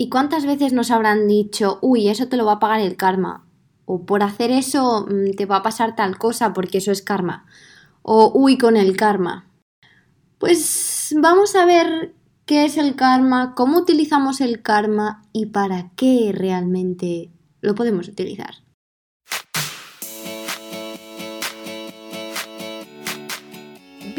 ¿Y cuántas veces nos habrán dicho, uy, eso te lo va a pagar el karma? O por hacer eso mm, te va a pasar tal cosa porque eso es karma. O uy con el karma. Pues vamos a ver qué es el karma, cómo utilizamos el karma y para qué realmente lo podemos utilizar.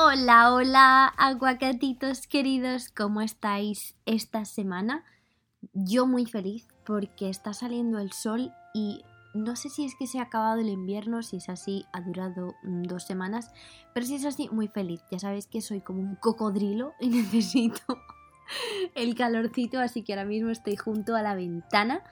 Hola, hola, aguacatitos queridos, ¿cómo estáis esta semana? Yo muy feliz porque está saliendo el sol y no sé si es que se ha acabado el invierno, si es así, ha durado mm, dos semanas, pero si es así, muy feliz. Ya sabéis que soy como un cocodrilo y necesito el calorcito, así que ahora mismo estoy junto a la ventana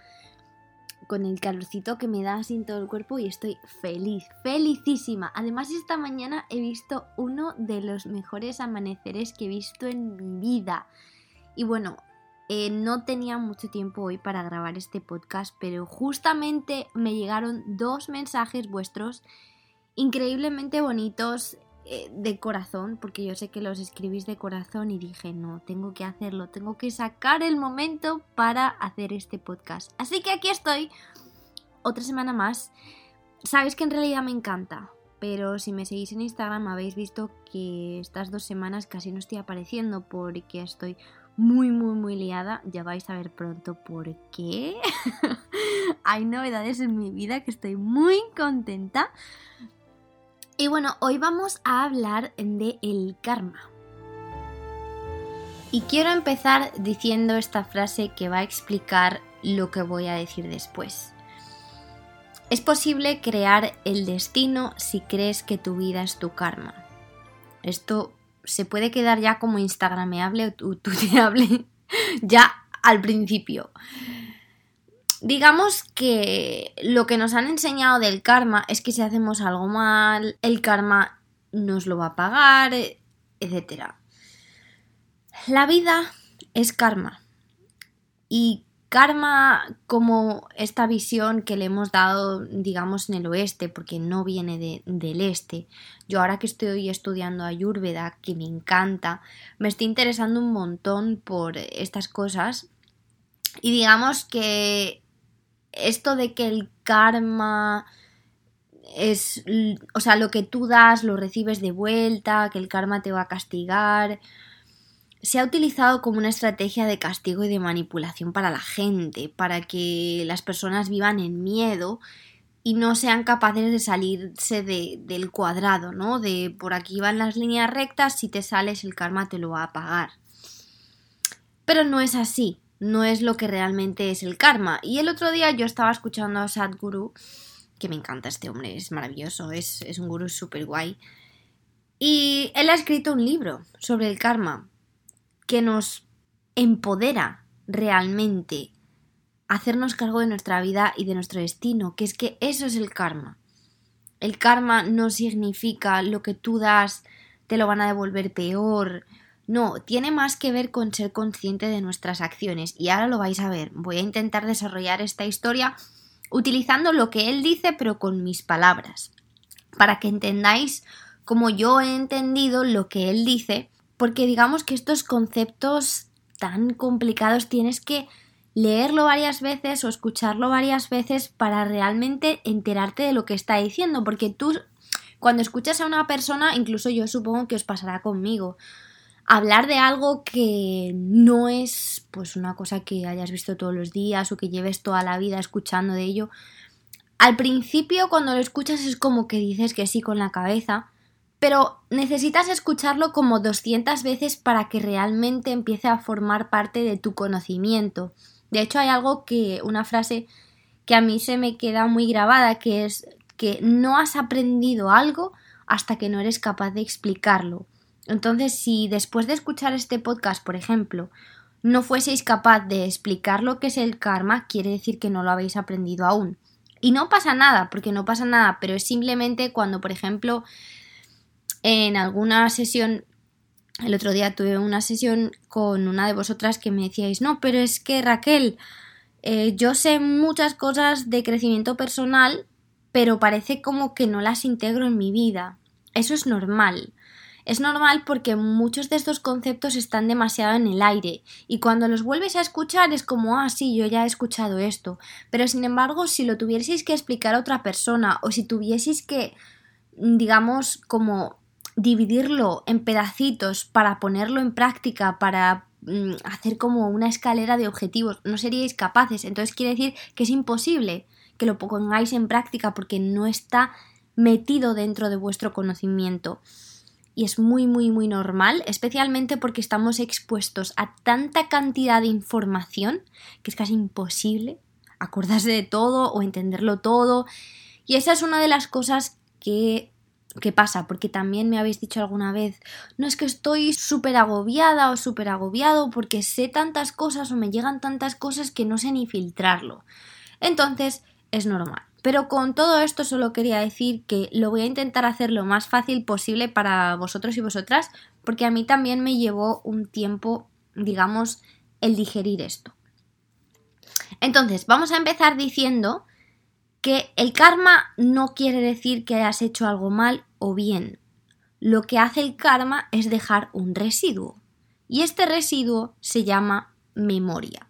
con el calorcito que me da así en todo el cuerpo y estoy feliz, felicísima. Además esta mañana he visto uno de los mejores amaneceres que he visto en mi vida. Y bueno, eh, no tenía mucho tiempo hoy para grabar este podcast, pero justamente me llegaron dos mensajes vuestros increíblemente bonitos eh, de corazón, porque yo sé que los escribís de corazón y dije, no, tengo que hacerlo, tengo que sacar el momento para hacer este podcast. Así que aquí estoy, otra semana más. Sabéis que en realidad me encanta, pero si me seguís en Instagram habéis visto que estas dos semanas casi no estoy apareciendo porque estoy muy, muy, muy liada. Ya vais a ver pronto por qué. Hay novedades en mi vida que estoy muy contenta. Y bueno, hoy vamos a hablar de el karma. Y quiero empezar diciendo esta frase que va a explicar lo que voy a decir después. Es posible crear el destino si crees que tu vida es tu karma. Esto se puede quedar ya como instagrameable o tuteable ya al principio digamos que lo que nos han enseñado del karma es que si hacemos algo mal, el karma nos lo va a pagar, etc. La vida es karma. Y karma como esta visión que le hemos dado, digamos, en el oeste, porque no viene del este. Yo ahora que estoy estudiando Ayurveda, que me encanta, me estoy interesando un montón por estas cosas. Y digamos que esto de que el karma es, o sea, lo que tú das lo recibes de vuelta, que el karma te va a castigar, se ha utilizado como una estrategia de castigo y de manipulación para la gente, para que las personas vivan en miedo y no sean capaces de salirse del cuadrado, ¿no? De por aquí van las líneas rectas, si te sales el karma te lo va a pagar. Pero no es así no es lo que realmente es el karma. Y el otro día yo estaba escuchando a Sadhguru, que me encanta este hombre, es maravilloso, es, es un gurú súper guay. Y él ha escrito un libro sobre el karma que nos empodera realmente a hacernos cargo de nuestra vida y de nuestro destino, que es que eso es el karma. El karma no significa lo que tú das te lo van a devolver peor no, tiene más que ver con ser consciente de nuestras acciones y ahora lo vais a ver. Voy a intentar desarrollar esta historia utilizando lo que él dice pero con mis palabras, para que entendáis como yo he entendido lo que él dice, porque digamos que estos conceptos tan complicados tienes que leerlo varias veces o escucharlo varias veces para realmente enterarte de lo que está diciendo, porque tú cuando escuchas a una persona, incluso yo supongo que os pasará conmigo, hablar de algo que no es pues una cosa que hayas visto todos los días o que lleves toda la vida escuchando de ello. Al principio cuando lo escuchas es como que dices que sí con la cabeza, pero necesitas escucharlo como 200 veces para que realmente empiece a formar parte de tu conocimiento. De hecho hay algo que, una frase que a mí se me queda muy grabada, que es que no has aprendido algo hasta que no eres capaz de explicarlo. Entonces, si después de escuchar este podcast, por ejemplo, no fueseis capaz de explicar lo que es el karma, quiere decir que no lo habéis aprendido aún. Y no pasa nada, porque no pasa nada, pero es simplemente cuando, por ejemplo, en alguna sesión, el otro día tuve una sesión con una de vosotras que me decíais, no, pero es que Raquel, eh, yo sé muchas cosas de crecimiento personal, pero parece como que no las integro en mi vida. Eso es normal. Es normal porque muchos de estos conceptos están demasiado en el aire y cuando los vuelves a escuchar es como, ah, sí, yo ya he escuchado esto. Pero sin embargo, si lo tuvieseis que explicar a otra persona o si tuvieseis que, digamos, como dividirlo en pedacitos para ponerlo en práctica, para mm, hacer como una escalera de objetivos, no seríais capaces. Entonces quiere decir que es imposible que lo pongáis en práctica porque no está metido dentro de vuestro conocimiento y es muy muy muy normal, especialmente porque estamos expuestos a tanta cantidad de información que es casi imposible acordarse de todo o entenderlo todo. Y esa es una de las cosas que, que pasa, porque también me habéis dicho alguna vez, no es que estoy súper agobiada o súper agobiado porque sé tantas cosas o me llegan tantas cosas que no sé ni filtrarlo. Entonces, es normal. Pero con todo esto solo quería decir que lo voy a intentar hacer lo más fácil posible para vosotros y vosotras, porque a mí también me llevó un tiempo, digamos, el digerir esto. Entonces, vamos a empezar diciendo que el karma no quiere decir que hayas hecho algo mal o bien. Lo que hace el karma es dejar un residuo. Y este residuo se llama memoria.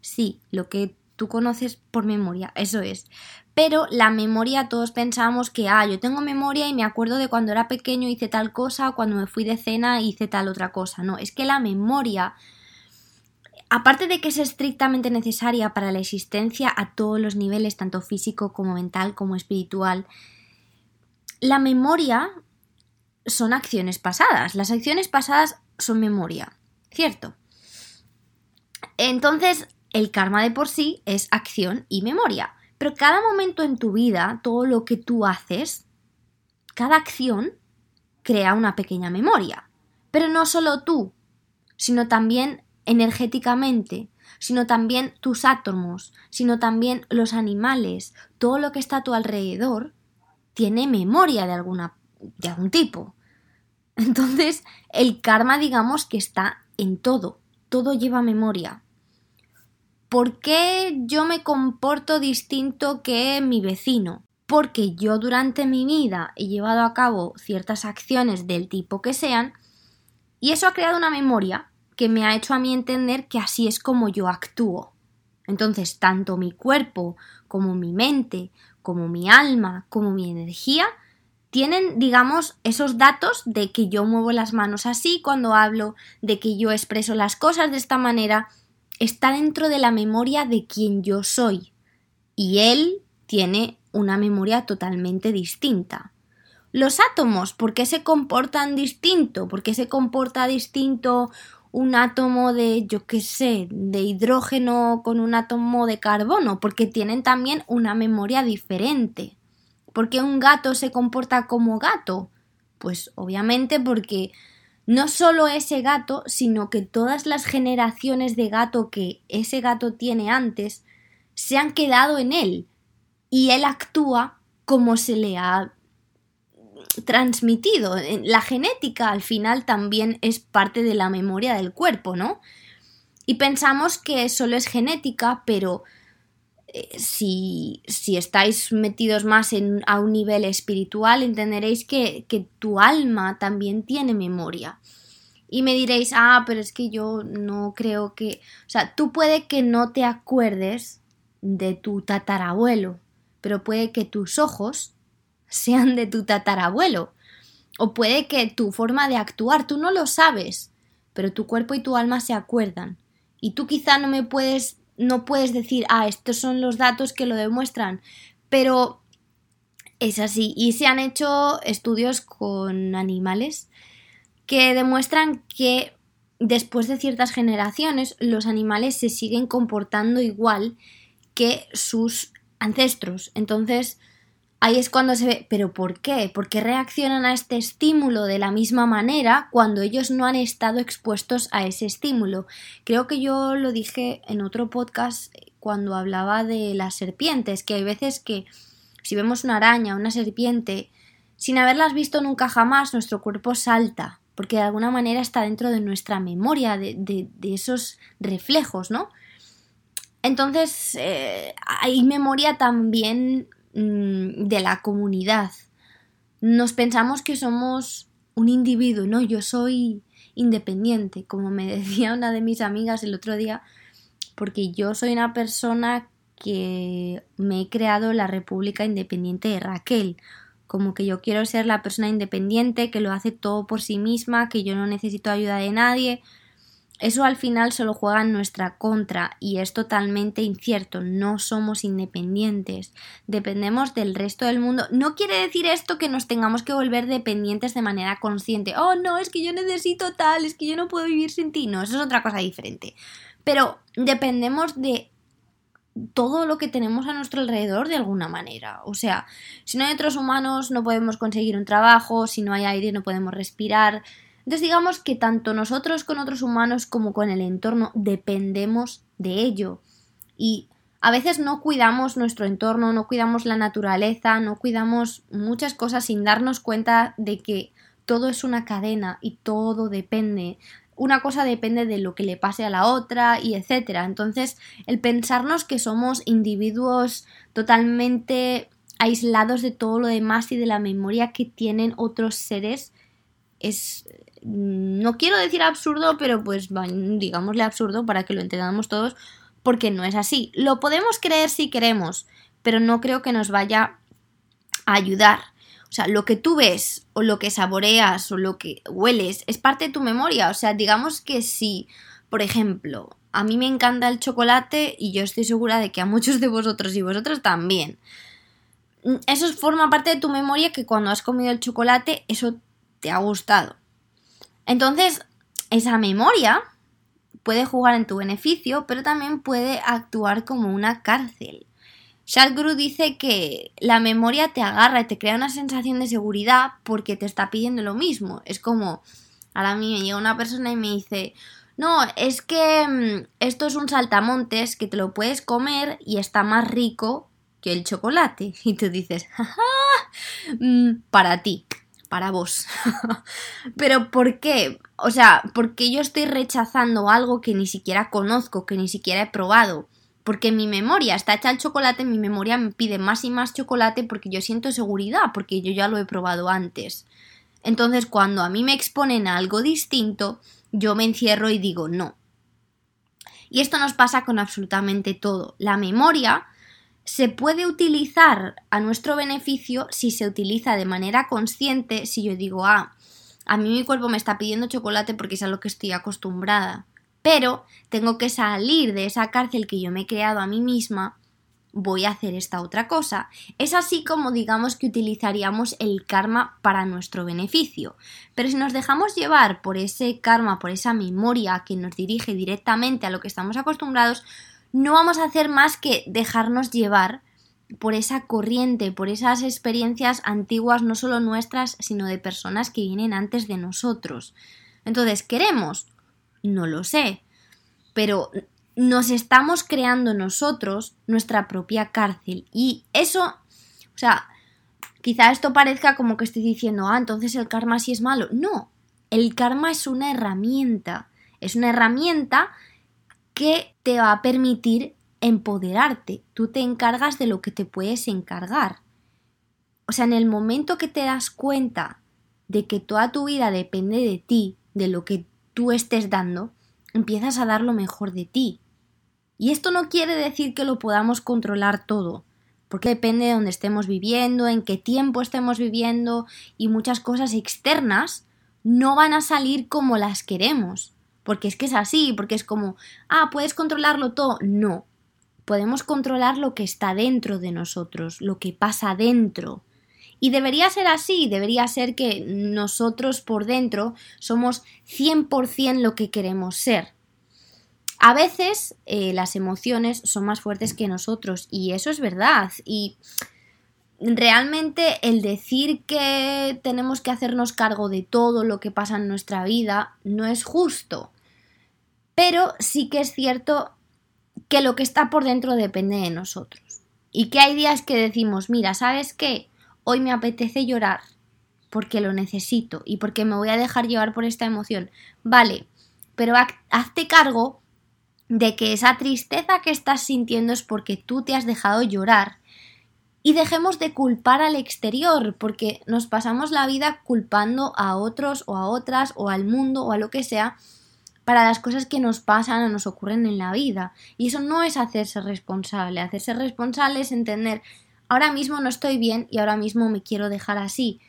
Sí, lo que tú conoces por memoria, eso es. Pero la memoria todos pensamos que, ah, yo tengo memoria y me acuerdo de cuando era pequeño hice tal cosa, cuando me fui de cena hice tal otra cosa. No, es que la memoria, aparte de que es estrictamente necesaria para la existencia a todos los niveles, tanto físico como mental como espiritual, la memoria son acciones pasadas. Las acciones pasadas son memoria, ¿cierto? Entonces, el karma de por sí es acción y memoria. Pero cada momento en tu vida, todo lo que tú haces, cada acción crea una pequeña memoria. Pero no solo tú, sino también energéticamente, sino también tus átomos, sino también los animales, todo lo que está a tu alrededor, tiene memoria de alguna de algún tipo. Entonces, el karma digamos que está en todo, todo lleva memoria. ¿Por qué yo me comporto distinto que mi vecino? Porque yo durante mi vida he llevado a cabo ciertas acciones del tipo que sean y eso ha creado una memoria que me ha hecho a mí entender que así es como yo actúo. Entonces, tanto mi cuerpo como mi mente, como mi alma, como mi energía, tienen, digamos, esos datos de que yo muevo las manos así cuando hablo, de que yo expreso las cosas de esta manera, está dentro de la memoria de quien yo soy y él tiene una memoria totalmente distinta. Los átomos, ¿por qué se comportan distinto? ¿Por qué se comporta distinto un átomo de, yo qué sé, de hidrógeno con un átomo de carbono? Porque tienen también una memoria diferente. ¿Por qué un gato se comporta como gato? Pues obviamente porque no solo ese gato, sino que todas las generaciones de gato que ese gato tiene antes se han quedado en él y él actúa como se le ha transmitido. La genética al final también es parte de la memoria del cuerpo, ¿no? Y pensamos que solo es genética, pero eh, si, estáis metidos más en, a un nivel espiritual, entenderéis que, que tu alma también tiene memoria. Y me diréis, ah, pero es que yo no creo que... O sea, tú puede que no te acuerdes de tu tatarabuelo, pero puede que tus ojos sean de tu tatarabuelo. O puede que tu forma de actuar, tú no lo sabes, pero tu cuerpo y tu alma se acuerdan. Y tú quizá no me puedes no puedes decir, ah, estos son los datos que lo demuestran, pero es así. Y se han hecho estudios con animales que demuestran que después de ciertas generaciones los animales se siguen comportando igual que sus ancestros. Entonces, ahí es cuando se ve, pero ¿por qué? ¿Por qué reaccionan a este estímulo de la misma manera cuando ellos no han estado expuestos a ese estímulo? Creo que yo lo dije en otro podcast cuando hablaba de las serpientes, que hay veces que si vemos una araña, una serpiente, sin haberlas visto nunca jamás, nuestro cuerpo salta, porque de alguna manera está dentro de nuestra memoria, de, esos reflejos, ¿no? Entonces, eh, hay memoria también de la comunidad. Nos pensamos que somos un individuo, ¿no? Yo soy independiente, como me decía una de mis amigas el otro día, porque yo soy una persona que me he creado la República Independiente de Raquel. Como que yo quiero ser la persona independiente que lo hace todo por sí misma, que yo no necesito ayuda de nadie. Eso al final solo juega en nuestra contra y es totalmente incierto. No somos independientes. Dependemos del resto del mundo. No quiere decir esto que nos tengamos que volver dependientes de manera consciente. Oh, no, es que yo necesito tal, es que yo no puedo vivir sin ti. No, eso es otra cosa diferente. Pero dependemos de todo lo que tenemos a nuestro alrededor de alguna manera. O sea, si no hay otros humanos no podemos conseguir un trabajo, si no hay aire no podemos respirar. Entonces digamos que tanto nosotros con otros humanos como con el entorno dependemos de ello. Y a veces no cuidamos nuestro entorno, no cuidamos la naturaleza, no cuidamos muchas cosas sin darnos cuenta de que todo es una cadena y todo depende una cosa depende de lo que le pase a la otra y etcétera. Entonces, el pensarnos que somos individuos totalmente aislados de todo lo demás y de la memoria que tienen otros seres es no quiero decir absurdo, pero pues digámosle absurdo para que lo entendamos todos, porque no es así. Lo podemos creer si queremos, pero no creo que nos vaya a ayudar. O sea, lo que tú ves o lo que saboreas o lo que hueles es parte de tu memoria. O sea, digamos que si, por ejemplo, a mí me encanta el chocolate y yo estoy segura de que a muchos de vosotros y vosotros también. Mm, eso forma parte de tu memoria que cuando has comido el chocolate eso te ha gustado. Entonces, esa memoria puede jugar en tu beneficio, pero también puede actuar como una cárcel. Sadhguru dice que la memoria te agarra y te crea una sensación de seguridad porque te está pidiendo lo mismo. Es como, ahora a mí me llega una persona y me dice, no, es que mm, esto es un saltamontes que te lo puedes comer y está más rico que el chocolate. Y tú dices, jaja, mm, para ti, para vos. Pero ¿por qué? O sea, porque yo estoy rechazando algo que ni siquiera conozco, que ni siquiera he probado porque mi memoria está hecha el chocolate, mi memoria me pide más y más chocolate porque yo siento seguridad, porque yo ya lo he probado antes. Entonces, cuando a mí me exponen a algo distinto, yo me encierro y digo no. Y esto nos pasa con absolutamente todo. La memoria se puede utilizar a nuestro beneficio si se utiliza de manera consciente, si yo digo, ah, a mí mi cuerpo me está pidiendo chocolate porque es a lo que estoy acostumbrada pero tengo que salir de esa cárcel que yo me he creado a mí misma, voy a hacer esta otra cosa. Es así como digamos que utilizaríamos el karma para nuestro beneficio. Pero si nos dejamos llevar por ese karma, por esa memoria que nos dirige directamente a lo que estamos acostumbrados, no vamos a hacer más que dejarnos llevar por esa corriente, por esas experiencias antiguas, no solo nuestras, sino de personas que vienen antes de nosotros. Entonces, ¿queremos? No lo sé. Pero nos estamos creando nosotros nuestra propia cárcel. Y eso, o sea, quizá esto parezca como que estoy diciendo, ah, entonces el karma sí es malo. No, el karma es una herramienta. Es una herramienta que te va a permitir empoderarte. Tú te encargas de lo que te puedes encargar. O sea, en el momento que te das cuenta de que toda tu vida depende de ti, de lo que tú estés dando, empiezas a dar lo mejor de ti. Y esto no quiere decir que lo podamos controlar todo, porque depende de dónde estemos viviendo, en qué tiempo estemos viviendo y muchas cosas externas no van a salir como las queremos. Porque es que es así, porque es como, ah, puedes controlarlo todo. No, podemos controlar lo que está dentro de nosotros, lo que pasa dentro. Y debería ser así, debería ser que nosotros por dentro somos 100% lo que queremos ser. A veces eh, las emociones son más fuertes que nosotros y eso es verdad. Y realmente el decir que tenemos que hacernos cargo de todo lo que pasa en nuestra vida no es justo. Pero sí que es cierto que lo que está por dentro depende de nosotros. Y que hay días que decimos, mira, ¿sabes qué? Hoy me apetece llorar porque lo necesito y porque me voy a dejar llevar por esta emoción. Vale, pero hazte cargo de que esa tristeza que estás sintiendo es porque tú te has dejado llorar y dejemos de culpar al exterior, porque nos pasamos la vida culpando a otros o a otras o al mundo o a lo que sea para las cosas que nos pasan o nos ocurren en la vida. Y eso no es hacerse responsable. Hacerse responsable es entender, ahora mismo no estoy bien y ahora mismo me quiero dejar así.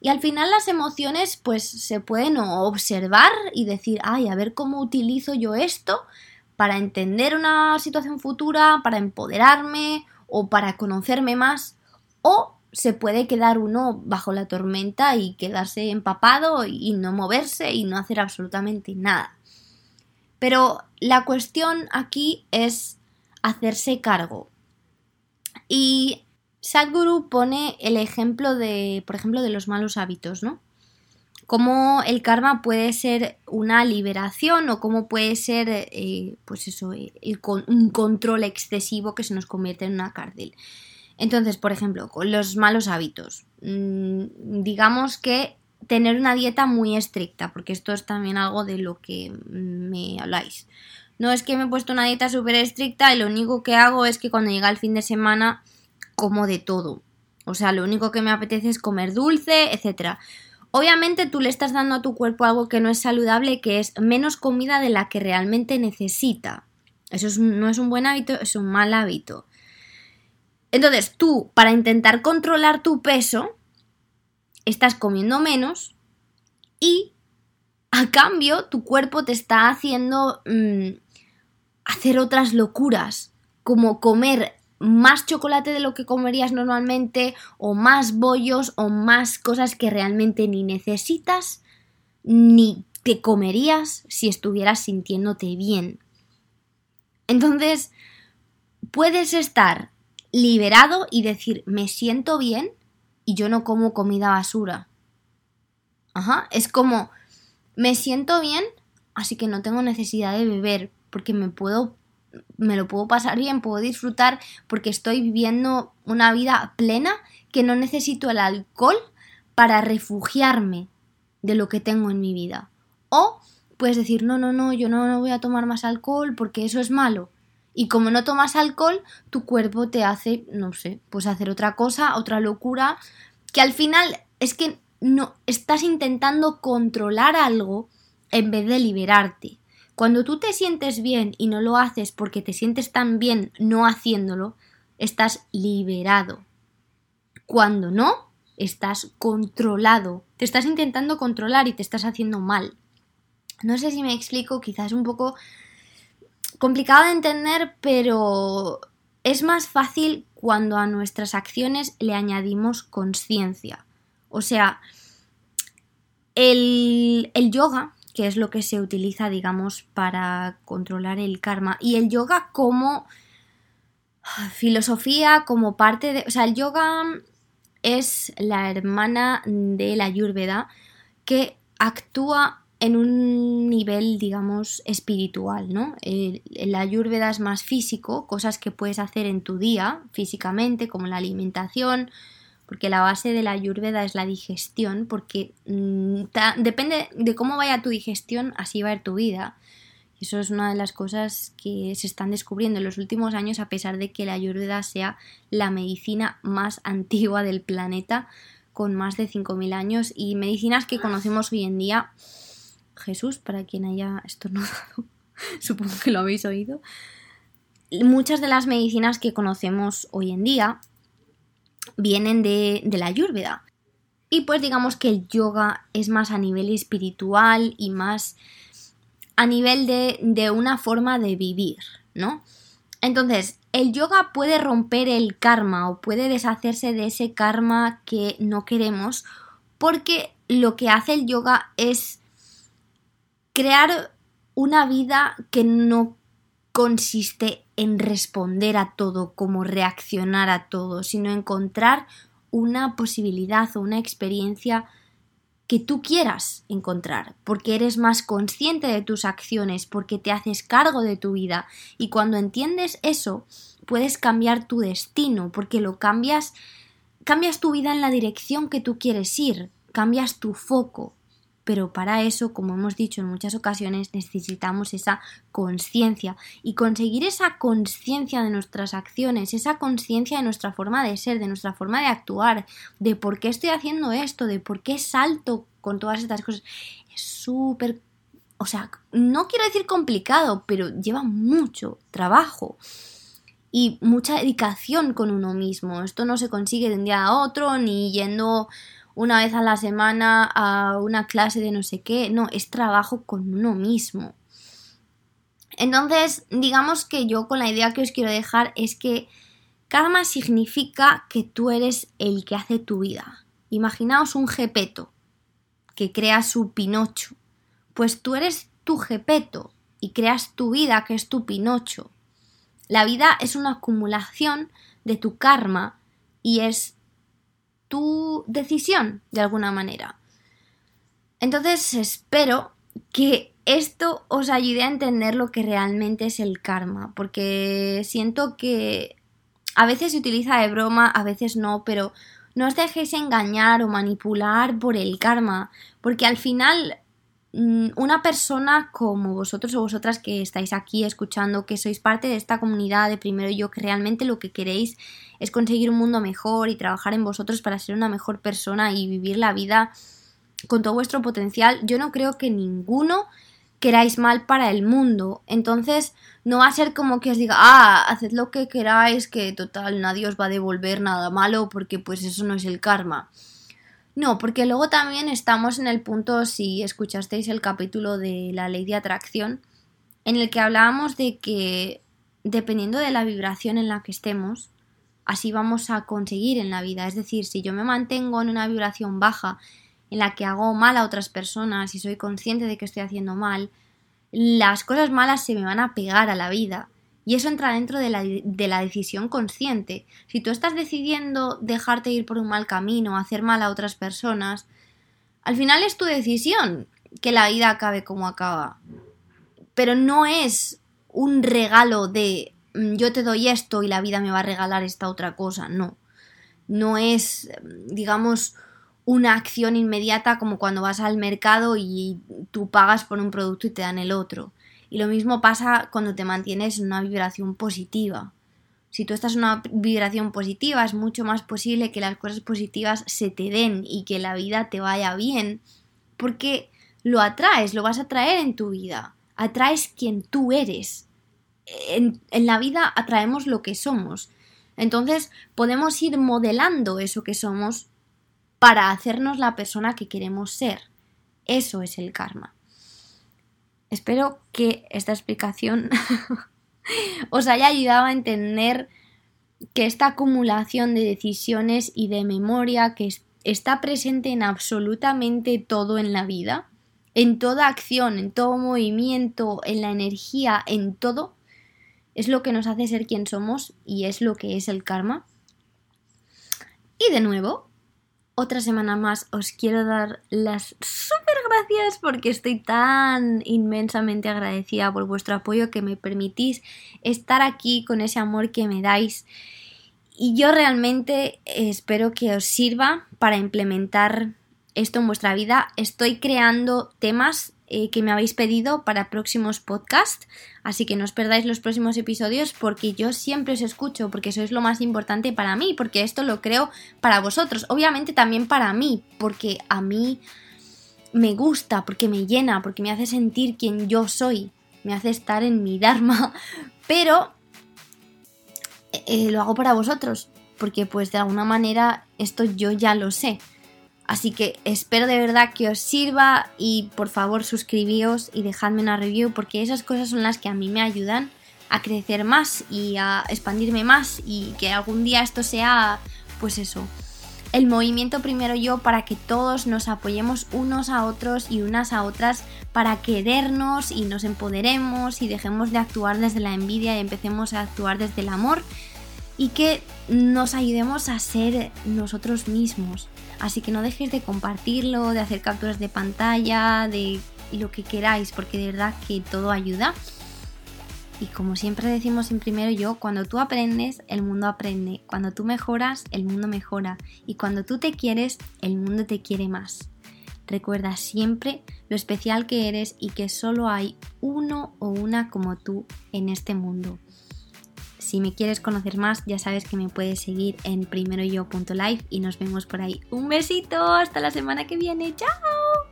Y al final las emociones pues se pueden observar y decir, ay, a ver cómo utilizo yo esto para entender una situación futura, para empoderarme o para conocerme más, o se puede quedar uno bajo la tormenta y quedarse empapado y no moverse y no hacer absolutamente nada. Pero la cuestión aquí es hacerse cargo. Y Sadhguru pone el ejemplo de, por ejemplo, de los malos hábitos, ¿no? Cómo el karma puede ser una liberación o cómo puede ser, eh, pues eso, un control excesivo que se nos convierte en una cárcel. Entonces, por ejemplo, con los malos hábitos. Mm, digamos que tener una dieta muy estricta, porque esto es también algo de lo que me habláis. No es que me he puesto una dieta súper estricta y lo único que hago es que cuando llega el fin de semana como de todo. O sea, lo único que me apetece es comer dulce, etc. Obviamente tú le estás dando a tu cuerpo algo que no es saludable, que es menos comida de la que realmente necesita. Eso no es un buen hábito, es un mal hábito. Entonces tú, para intentar controlar tu peso, estás comiendo menos y a cambio tu cuerpo te está haciendo mm, hacer otras locuras, como comer más chocolate de lo que comerías normalmente, o más bollos, o más cosas que realmente ni necesitas, ni te comerías si estuvieras sintiéndote bien. Entonces, puedes estar liberado y decir, me siento bien y yo no como comida basura. Ajá, es como, me siento bien, así que no tengo necesidad de beber, porque me puedo me lo puedo pasar bien, puedo disfrutar porque estoy viviendo una vida plena que no necesito el alcohol para refugiarme de lo que tengo en mi vida. O puedes decir, no, no, no, yo no, no voy a tomar más alcohol porque eso es malo. Y como no tomas alcohol, tu cuerpo te hace, no sé, pues hacer otra cosa, otra locura, que al final es que no estás intentando controlar algo en vez de liberarte. Cuando tú te sientes bien y no lo haces porque te sientes tan bien no haciéndolo, estás liberado. Cuando no, estás controlado. Te estás intentando controlar y te estás haciendo mal. No sé si me explico, quizás un poco complicado de entender, pero es más fácil cuando a nuestras acciones le añadimos conciencia. O sea, el, yoga que es lo que se utiliza, digamos, para controlar el karma. Y el yoga como filosofía, como parte de... O sea, el yoga es la hermana de la Ayurveda que actúa en un nivel, digamos, espiritual, ¿no? El, la Ayurveda es más físico, cosas que puedes hacer en tu día físicamente, como la alimentación, porque la base de la ayurveda es la digestión, porque mm, depende de cómo vaya tu digestión, así va a ir tu vida. Eso es una de las cosas que se están descubriendo en los últimos años, a pesar de que la ayurveda sea la medicina más antigua del planeta, con más de 5.000 años, y medicinas que conocemos hoy en día. Jesús, para quien haya estornudado, supongo que lo habéis oído. Muchas de las medicinas que conocemos hoy en día vienen de, la ayurveda. Y pues digamos que el yoga es más a nivel espiritual y más a nivel de, de una forma de vivir, ¿no? Entonces, el yoga puede romper el karma o puede deshacerse de ese karma que no queremos porque lo que hace el yoga es crear una vida que no consiste en responder a todo, como reaccionar a todo, sino encontrar una posibilidad o una experiencia que tú quieras encontrar, porque eres más consciente de tus acciones, porque te haces cargo de tu vida. Y cuando entiendes eso, puedes cambiar tu destino, porque lo cambias, cambias tu vida en la dirección que tú quieres ir, cambias tu foco, pero para eso, como hemos dicho en muchas ocasiones, necesitamos esa conciencia y conseguir esa conciencia de nuestras acciones, esa conciencia de nuestra forma de ser, de nuestra forma de actuar, de por qué estoy haciendo esto, de por qué salto con todas estas cosas, es súper... O sea, no quiero decir complicado, pero lleva mucho trabajo y mucha dedicación con uno mismo. Esto no se consigue de un día a otro, ni yendo una vez a la semana a una clase de no sé qué, no, es trabajo con uno mismo. Entonces, digamos que yo con la idea que os quiero dejar es que karma significa que tú eres el que hace tu vida. Imaginaos un jepeto que crea su Pinocho. Pues tú eres tu jepeto y creas tu vida que es tu Pinocho. La vida es una acumulación de tu karma y es tu decisión, de alguna manera. Entonces espero que esto os ayude a entender lo que realmente es el karma, porque siento que a veces se utiliza de broma, a veces no, pero no os dejéis engañar o manipular por el karma, porque al final una persona como vosotros o vosotras que estáis aquí escuchando, que sois parte de esta comunidad de primero yo, que realmente lo que queréis es conseguir un mundo mejor y trabajar en vosotros para ser una mejor persona y vivir la vida con todo vuestro potencial, yo no creo que ninguno queráis mal para el mundo. Entonces, no va a ser como que os diga, ah, haced lo que queráis, que total nadie os va a devolver nada malo, porque pues eso no es el karma. No, porque luego también estamos en el punto, si escuchasteis el capítulo de la ley de atracción, en el que hablábamos de que dependiendo de la vibración en la que estemos, así vamos a conseguir en la vida. Es decir, si yo me mantengo en una vibración baja, en la que hago mal a otras personas y soy consciente de que estoy haciendo mal, las cosas malas se me van a pegar a la vida. Y eso entra dentro de la, de la, decisión consciente. Si tú estás decidiendo dejarte ir por un mal camino, hacer mal a otras personas, al final es tu decisión que la vida acabe como acaba. Pero no es un regalo de mm, yo te doy esto y la vida me va a regalar esta otra cosa, no. No es, digamos, una acción inmediata como cuando vas al mercado y tú pagas por un producto y te dan el otro. Y lo mismo pasa cuando te mantienes en una vibración positiva. Si tú estás en una vibración positiva, es mucho más posible que las cosas positivas se te den y que la vida te vaya bien, porque lo atraes, lo vas a traer en tu vida. Atraes quien tú eres. En, en la vida atraemos lo que somos. Entonces podemos ir modelando eso que somos para hacernos la persona que queremos ser. Eso es el karma. Espero que esta explicación os haya ayudado a entender que esta acumulación de decisiones y de memoria que está presente en absolutamente todo en la vida, en toda acción, en todo movimiento, en la energía, en todo, es lo que nos hace ser quien somos y es lo que es el karma. Y de nuevo, otra semana más os quiero dar las súper gracias porque estoy tan inmensamente agradecida por vuestro apoyo que me permitís estar aquí con ese amor que me dais. Y yo realmente espero que os sirva para implementar esto en vuestra vida. Estoy creando temas eh, que me habéis pedido para próximos podcasts, así que no os perdáis los próximos episodios porque yo siempre os escucho, porque sois lo más importante para mí, porque esto lo creo para vosotros, obviamente también para mí, porque a mí me gusta, porque me llena, porque me hace sentir quien yo soy, me hace estar en mi Dharma, pero eh, lo hago para vosotros, porque pues de alguna manera esto yo ya lo sé. Así que espero de verdad que os sirva y por favor suscribíos y dejadme una review porque esas cosas son las que a mí me ayudan a crecer más y a expandirme más y que algún día esto sea pues eso el movimiento primero yo para que todos nos apoyemos unos a otros y unas a otras para querernos y nos empoderemos y dejemos de actuar desde la envidia y empecemos a actuar desde el amor y que nos ayudemos a ser nosotros mismos. Así que no dejéis de compartirlo, de hacer capturas de pantalla, de lo que queráis, porque de verdad que todo ayuda. Y como siempre decimos en primero yo, cuando tú aprendes, el mundo aprende. Cuando tú mejoras, el mundo mejora. Y cuando tú te quieres, el mundo te quiere más. Recuerda siempre lo especial que eres y que solo hay uno o una como tú en este mundo. Si me quieres conocer más, ya sabes que me puedes seguir en primeroyo.life y nos vemos por ahí. Un besito, hasta la semana que viene. ¡Chao!